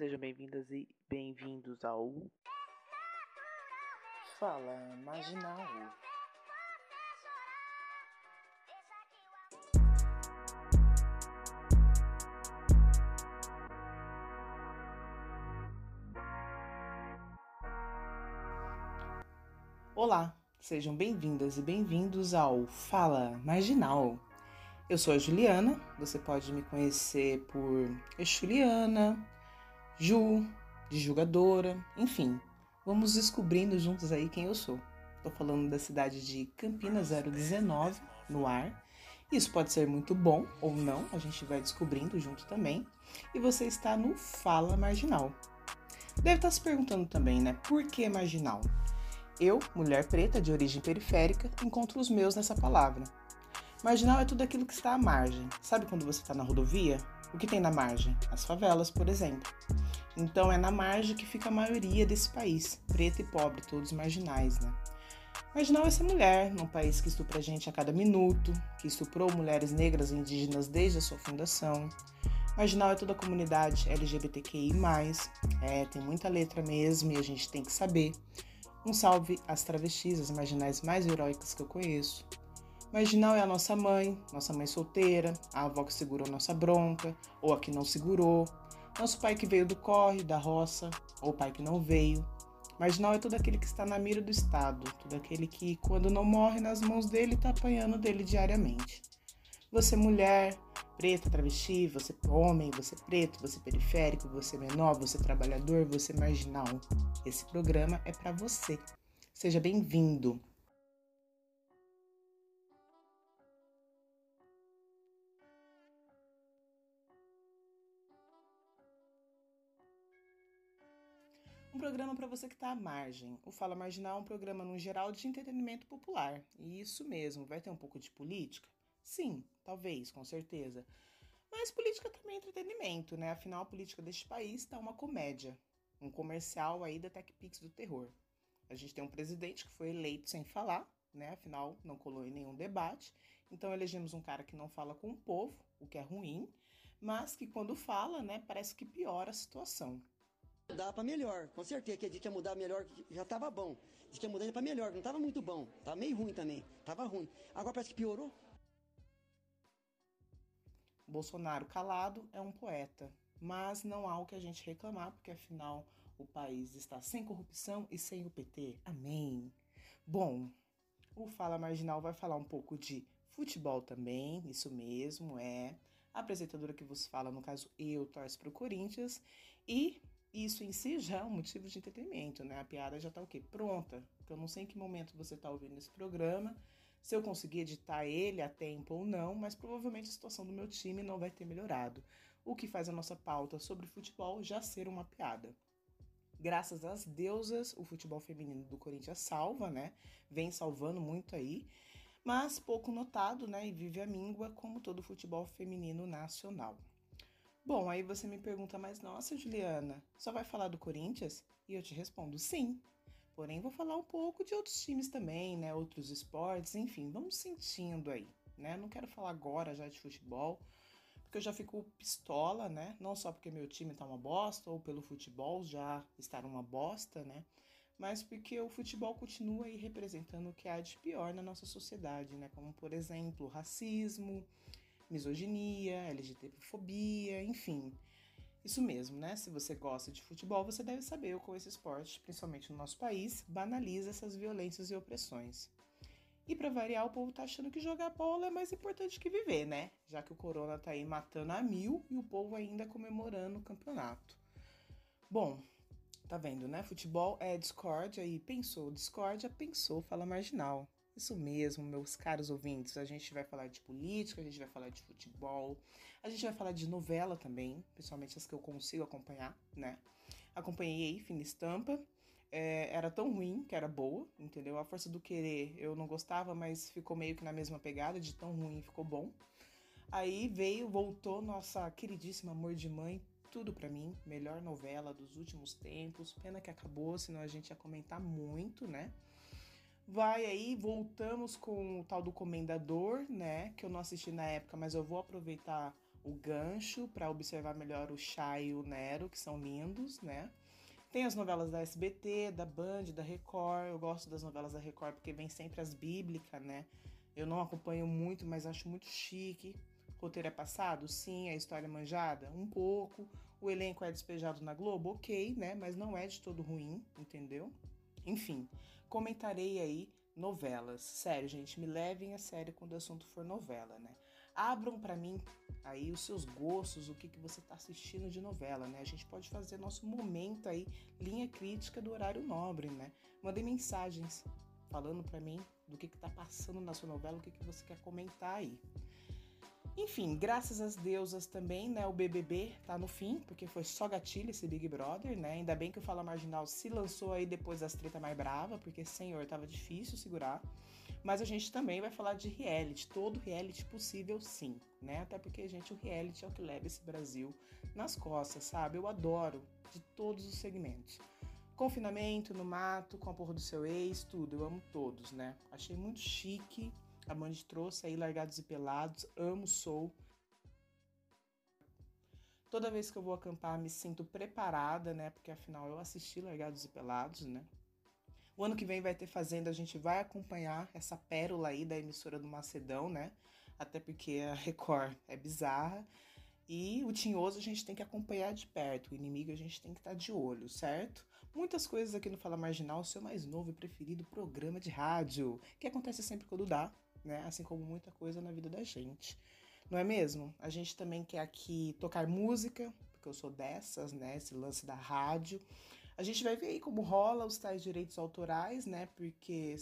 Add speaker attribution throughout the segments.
Speaker 1: Sejam bem-vindas e bem-vindos ao Fala Marginal. Olá, sejam bem-vindas e bem-vindos ao Fala Marginal. Eu sou a Juliana, você pode me conhecer por Juliana, Ju, de julgadora, enfim. Vamos descobrindo juntos aí quem eu sou. Estou falando da cidade de Campinas 019, no ar. Isso pode ser muito bom ou não, a gente vai descobrindo junto também. E você está no Fala Marginal. Deve estar se perguntando também, né? Por que marginal? Eu, mulher preta de origem periférica, encontro os meus nessa palavra. Marginal é tudo aquilo que está à margem. Sabe quando você está na rodovia? O que tem na margem? As favelas, por exemplo. Então é na margem que fica a maioria desse país, preto e pobre, todos marginais, né? Marginal é essa mulher, num país que estupra gente a cada minuto, que estuprou mulheres negras e indígenas desde a sua fundação. Marginal é toda a comunidade LGBTQI+, é, tem muita letra mesmo e a gente tem que saber. Um salve às travestis, as marginais mais heróicas que eu conheço. Marginal é a nossa mãe, nossa mãe solteira, a avó que segurou nossa bronca, ou a que não segurou, nosso pai que veio do corre, da roça, ou pai que não veio. Marginal é todo aquele que está na mira do Estado, todo aquele que, quando não morre nas mãos dele, está apanhando dele diariamente. Você mulher, preta, travesti, você homem, você preto, você periférico, você menor, você trabalhador, você marginal. Esse programa é para você. Seja bem-vindo. Programa para você que está à margem. O Fala Marginal é um programa, no geral, de entretenimento popular. E isso mesmo, vai ter um pouco de política? Sim, talvez, com certeza. Mas política também é entretenimento, né? Afinal, a política deste país está uma comédia. Um comercial aí da TechPix do terror. A gente tem um presidente que foi eleito sem falar, né? Afinal, não colou em nenhum debate. Então, elegemos um cara que não fala com o povo, o que é ruim, mas que quando fala, né, parece que piora a situação.
Speaker 2: Dá para melhor, com certeza que a gente ia mudar melhor, já tava bom. Diz que ia mudar para melhor, não tava muito bom, tava meio ruim também, tava ruim. Agora parece que piorou.
Speaker 1: Bolsonaro calado é um poeta, mas não há o que a gente reclamar, porque afinal o país está sem corrupção e sem o PT. Amém. Bom, o Fala Marginal vai falar um pouco de futebol também, isso mesmo, é. A apresentadora que vos fala, no caso eu, torce para o Corinthians, e isso em si já é um motivo de entretenimento, né? A piada já tá o quê? Pronta. Porque eu não sei em que momento você tá ouvindo esse programa, se eu conseguir editar ele a tempo ou não, mas provavelmente a situação do meu time não vai ter melhorado. O que faz a nossa pauta sobre futebol já ser uma piada. Graças às deusas, o futebol feminino do Corinthians salva, né? Vem salvando muito aí, mas pouco notado, né? E vive a míngua como todo futebol feminino nacional. Bom, aí você me pergunta, mas nossa, Juliana, só vai falar do Corinthians? E eu te respondo, sim. Porém, vou falar um pouco de outros times também, né? Outros esportes, enfim, vamos sentindo aí, né? Não quero falar agora já de futebol, porque eu já fico pistola, né? Não só porque meu time tá uma bosta, ou pelo futebol já estar uma bosta, né? Mas porque o futebol continua aí representando o que há de pior na nossa sociedade, né? Como, por exemplo, racismo, misoginia, LGBTfobia, enfim. Isso mesmo, né? Se você gosta de futebol, você deve saber como esse esporte, principalmente no nosso país, banaliza essas violências e opressões. E para variar, o povo tá achando que jogar bola é mais importante que viver, né? Já que o corona tá aí matando a mil e o povo ainda comemorando o campeonato. Bom, tá vendo, né? Futebol é discórdia e pensou discórdia, pensou fala marginal. Isso mesmo, meus caros ouvintes. A gente vai falar de política, a gente vai falar de futebol, a gente vai falar de novela também, principalmente as que eu consigo acompanhar, né? Acompanhei Fina Estampa. É, era tão ruim que era boa, entendeu? A Força do Querer eu não gostava, mas ficou meio que na mesma pegada, de tão ruim ficou bom. Aí veio, voltou nossa queridíssima Amor de Mãe, tudo para mim, melhor novela dos últimos tempos. Pena que acabou, senão a gente ia comentar muito, né? Vai aí, voltamos com o tal do Comendador, né? Que eu não assisti na época, mas eu vou aproveitar o gancho para observar melhor o Chá e o Nero, que são lindos, né? Tem as novelas da SBT, da Band, da Record. Eu gosto das novelas da Record porque vem sempre as bíblicas, né? Eu não acompanho muito, mas acho muito chique. O roteiro é passado? Sim. A história é manjada? Um pouco. O elenco é despejado na Globo? Ok, né? Mas não é de todo ruim, entendeu? Enfim, comentarei aí novelas. Sério, gente, me levem a sério quando o assunto for novela, né? Abram para mim aí os seus gostos, o que, que você está assistindo de novela, né? A gente pode fazer nosso momento aí, linha crítica do horário nobre, né? Mandem mensagens falando para mim do que, que tá passando na sua novela, o que, que você quer comentar aí. Enfim, graças às deusas também, né? O BBB tá no fim, porque foi só gatilho esse Big Brother, né? Ainda bem que o Fala Marginal se lançou aí depois das treta mais brava, porque, senhor, tava difícil segurar. Mas a gente também vai falar de reality, todo reality possível sim, né? Até porque, gente, o reality é o que leva esse Brasil nas costas, sabe? Eu adoro de todos os segmentos. Confinamento, no mato, com a porra do seu ex, tudo, eu amo todos, né? Achei muito chique. A Mandy trouxe aí Largados e Pelados, amo, sou. Toda vez que eu vou acampar, me sinto preparada, né? Porque afinal eu assisti Largados e Pelados, né? O ano que vem vai ter Fazenda, a gente vai acompanhar essa pérola aí da emissora do Macedão, né? Até porque a Record é bizarra. E o tinhoso a gente tem que acompanhar de perto, o inimigo a gente tem que estar tá de olho, certo? Muitas coisas aqui no Fala Marginal, o seu mais novo e preferido programa de rádio, que acontece sempre quando dá, né? Assim como muita coisa na vida da gente. Não é mesmo? A gente também quer aqui tocar música, porque eu sou dessas, né? Esse lance da rádio. A gente vai ver aí como rola os tais direitos autorais, né? Porque,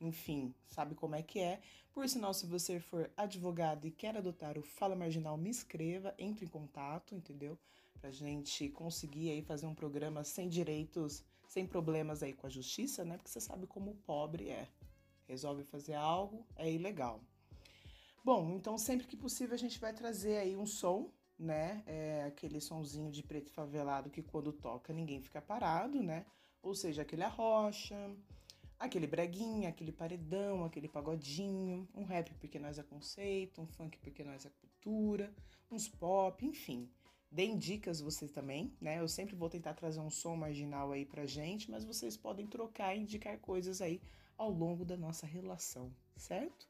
Speaker 1: enfim, sabe como é que é. Por sinal, se você for advogado e quer adotar o Fala Marginal, me escreva, entre em contato, entendeu? Pra gente conseguir aí fazer um programa sem direitos, sem problemas aí com a justiça, né? Porque você sabe como o pobre é. Resolve fazer algo, é ilegal. Bom, então sempre que possível a gente vai trazer aí um som né? É aquele sonzinho de preto favelado que quando toca ninguém fica parado, né? Ou seja, aquele arrocha, aquele breguinha, aquele paredão, aquele pagodinho, um rap porque nós é conceito, um funk porque nós é cultura, uns pop, enfim. Deem dicas vocês também, né? Eu sempre vou tentar trazer um som marginal aí pra gente, mas vocês podem trocar e indicar coisas aí ao longo da nossa relação, certo?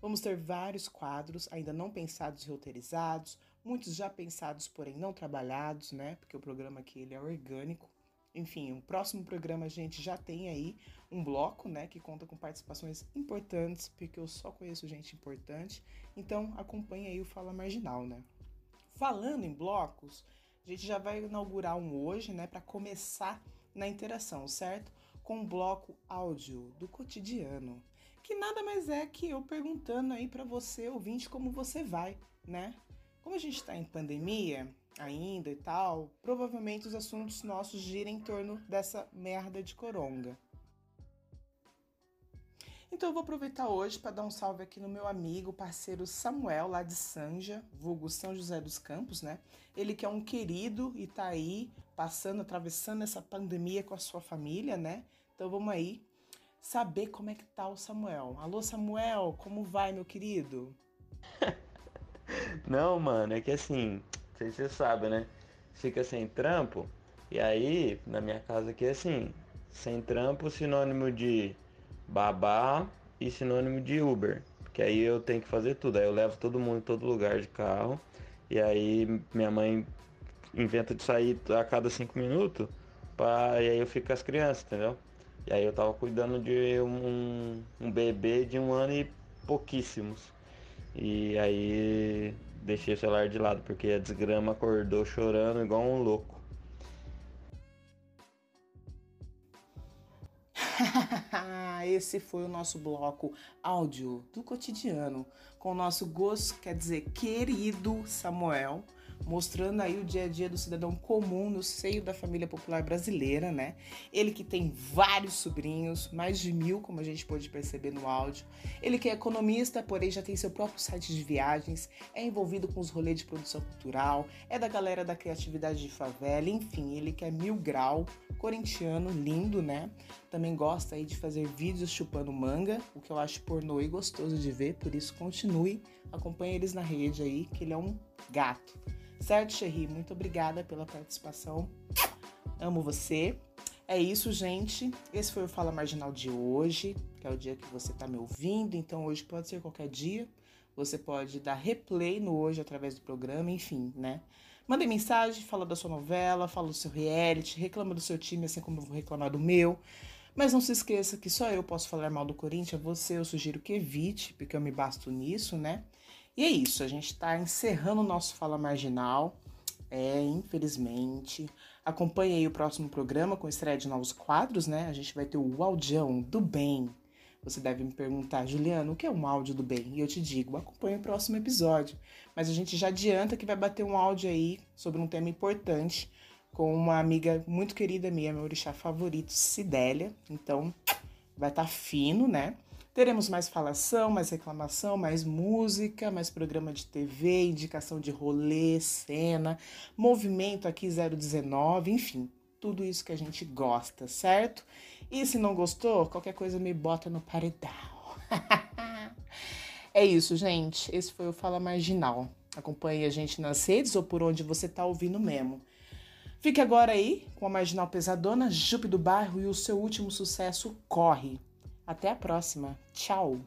Speaker 1: Vamos ter vários quadros ainda não pensados e roteirizados, muitos já pensados, porém não trabalhados, né? Porque o programa aqui ele é orgânico. Enfim, o próximo programa a gente já tem aí um bloco, né, que conta com participações importantes, porque eu só conheço gente importante. Então, acompanhe aí o Fala Marginal, né? Falando em blocos, a gente já vai inaugurar um hoje, né, para começar na interação, certo? Com um bloco áudio do cotidiano, que nada mais é que eu perguntando aí para você, ouvinte, como você vai, né? Como a gente está em pandemia ainda e tal, provavelmente os assuntos nossos giram em torno dessa merda de coronga. Então eu vou aproveitar hoje para dar um salve aqui no meu amigo, parceiro Samuel, lá de Sanja, vulgo São José dos Campos, né? Ele que é um querido e tá aí passando, atravessando essa pandemia com a sua família, né? Então vamos aí saber como é que tá o Samuel. Alô Samuel, como vai, meu querido?
Speaker 3: Não, mano, é que assim, não sei se você sabe, né? Fica sem trampo. E aí, na minha casa aqui, assim, sem trampo, sinônimo de babá e sinônimo de Uber. Porque aí eu tenho que fazer tudo. Aí eu levo todo mundo em todo lugar de carro. E aí minha mãe inventa de sair a cada cinco minutos. Pra... E aí eu fico com as crianças, entendeu? E aí eu tava cuidando de um, um bebê de um ano e pouquíssimos. E aí deixei o celular de lado, porque a desgrama acordou chorando igual um louco.
Speaker 1: Esse foi o nosso bloco áudio do cotidiano, com o nosso gosto, quer dizer, querido Samuel mostrando aí o dia a dia do cidadão comum no seio da família popular brasileira, né? Ele que tem vários sobrinhos, mais de mil, como a gente pôde perceber no áudio. Ele que é economista, porém já tem seu próprio site de viagens, é envolvido com os rolês de produção cultural, é da galera da criatividade de favela, enfim, ele que é mil grau, corintiano, lindo, né? Também gosta aí de fazer vídeos chupando manga, o que eu acho pornô e gostoso de ver, por isso continue, acompanhe eles na rede aí, que ele é um gato. Certo, Cherry? Muito obrigada pela participação. Amo você. É isso, gente. Esse foi o Fala Marginal de hoje, que é o dia que você está me ouvindo. Então, hoje pode ser qualquer dia. Você pode dar replay no hoje através do programa, enfim, né? Mande mensagem, fala da sua novela, fala do seu reality, reclama do seu time, assim como eu vou reclamar do meu. Mas não se esqueça que só eu posso falar mal do Corinthians, você eu sugiro que evite, porque eu me basto nisso, né? E é isso, a gente está encerrando o nosso Fala Marginal. É, infelizmente. Acompanhe aí o próximo programa com estreia de novos quadros, né? A gente vai ter o Audião do Bem. Você deve me perguntar, Juliano, o que é um áudio do bem? E eu te digo, acompanhe o próximo episódio. Mas a gente já adianta que vai bater um áudio aí sobre um tema importante com uma amiga muito querida minha, meu orixá favorito, Sidélia. Então, vai estar tá fino, né? Teremos mais falação, mais reclamação, mais música, mais programa de TV, indicação de rolê, cena, movimento aqui 019, enfim, tudo isso que a gente gosta, certo? E se não gostou, qualquer coisa me bota no paredão. é isso, gente. Esse foi o Fala Marginal. Acompanhe a gente nas redes ou por onde você tá ouvindo mesmo. Fique agora aí com a Marginal Pesadona, Jupe do Bairro e o seu último sucesso, Corre. Até a próxima. Tchau.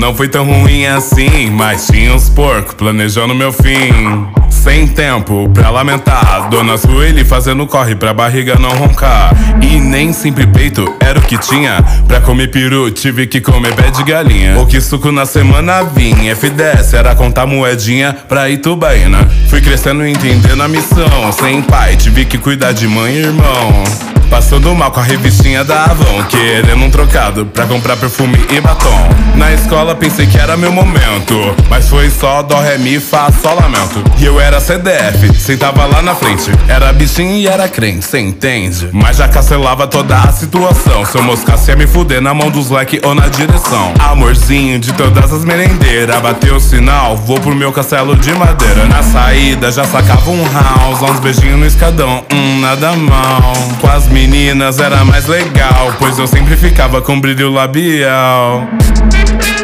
Speaker 4: Não, foi tão ruim assim, mas tinha uns porcos planejando meu fim. Sem tempo pra lamentar. Dona Sueli fazendo corre pra barriga não roncar. E nem sempre peito era o que tinha. Pra comer peru tive que comer pé de galinha. O que suco na semana vinha F10 era contar moedinha pra Itubaína. Fui crescendo entendendo a missão. Sem pai tive que cuidar de mãe e irmão Passando mal com a revistinha da Avon Querendo um trocado pra comprar perfume e batom. Na escola pensei que era meu momento Mas foi só dó, ré, mi, fá, sol, lamento E eu era CDF, sentava lá na frente. Era bichinho e era crente, cê entende? Mas já cancelava toda a situação. Se eu moscasse ia me fuder na mão dos leque ou na direção. Amorzinho de todas as merendeiras Bateu o sinal, vou pro meu castelo de madeira. Na saída já sacava um house Uns beijinhos no escadão, hum, nada mal. As meninas era mais legal, pois eu sempre ficava com brilho labial.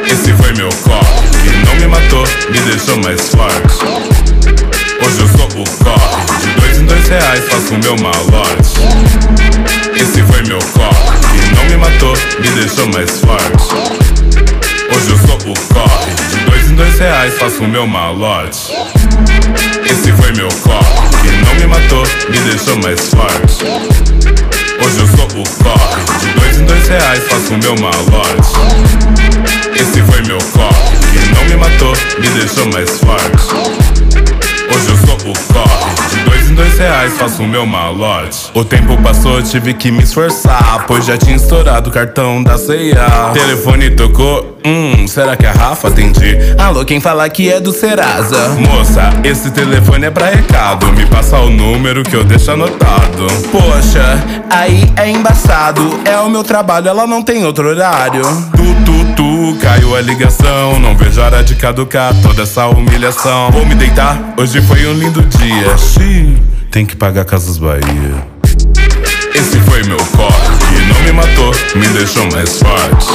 Speaker 4: Esse foi meu corre, não me matou, me deixou mais forte. Hoje eu sou o corre, de dois em dois reais faço o meu malote. Esse foi meu corre, não me matou, me deixou mais forte. Hoje eu sou o corre, de dois em dois reais faço o meu malote. Esse foi meu corre, não me matou, me deixou mais forte. Hoje eu sou o corre De dois em dois reais faço meu malote. Esse foi meu corre Que não me matou, me deixou mais forte reais faço meu malote. O tempo passou, tive que me esforçar Pois já tinha estourado o cartão da ceia Telefone tocou, hum, será que a Rafa? Atendi Alô, quem fala que é do Serasa? Moça, esse telefone é pra recado Me passa o número que eu deixo anotado. Poxa, aí é embaçado É o meu trabalho, ela não tem outro horário. Tu, tu, tu, caiu a ligação Não vejo hora de caducar toda essa humilhação. Vou me deitar, hoje foi um lindo dia. Xiii, tem que pagar Casas Bahia. Esse foi meu corre Que não me matou, me deixou mais forte.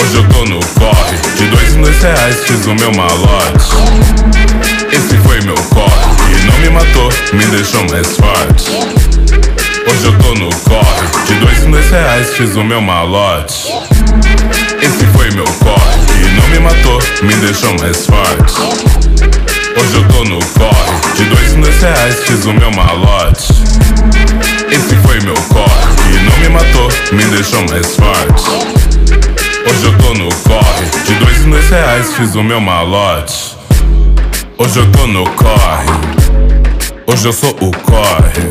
Speaker 4: Hoje eu tô no corre De dois em dois reais fiz o meu malote. Esse foi meu corre Que não me matou, me deixou mais forte. Hoje eu tô no corre De dois em dois reais fiz o meu malote. Esse foi meu corre Que não me matou, me deixou mais forte Hoje eu tô no corre De dois em dois reais fiz o meu malote. Esse foi meu corre Que não me matou, me deixou mais forte. Hoje eu tô no corre De dois em dois reais fiz o meu malote. Hoje eu tô no corre Hoje eu sou o corre.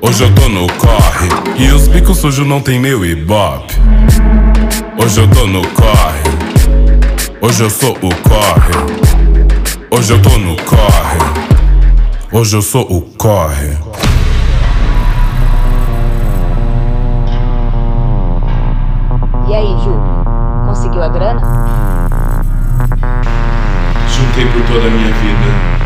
Speaker 4: Hoje eu tô no corre E os bicos sujos não tem meu ibope. Hoje eu tô no corre Hoje eu sou o corre Hoje eu tô no corre. Hoje eu sou o corre. E aí, Ju?
Speaker 5: Conseguiu a grana?
Speaker 4: Juntei por toda a minha vida.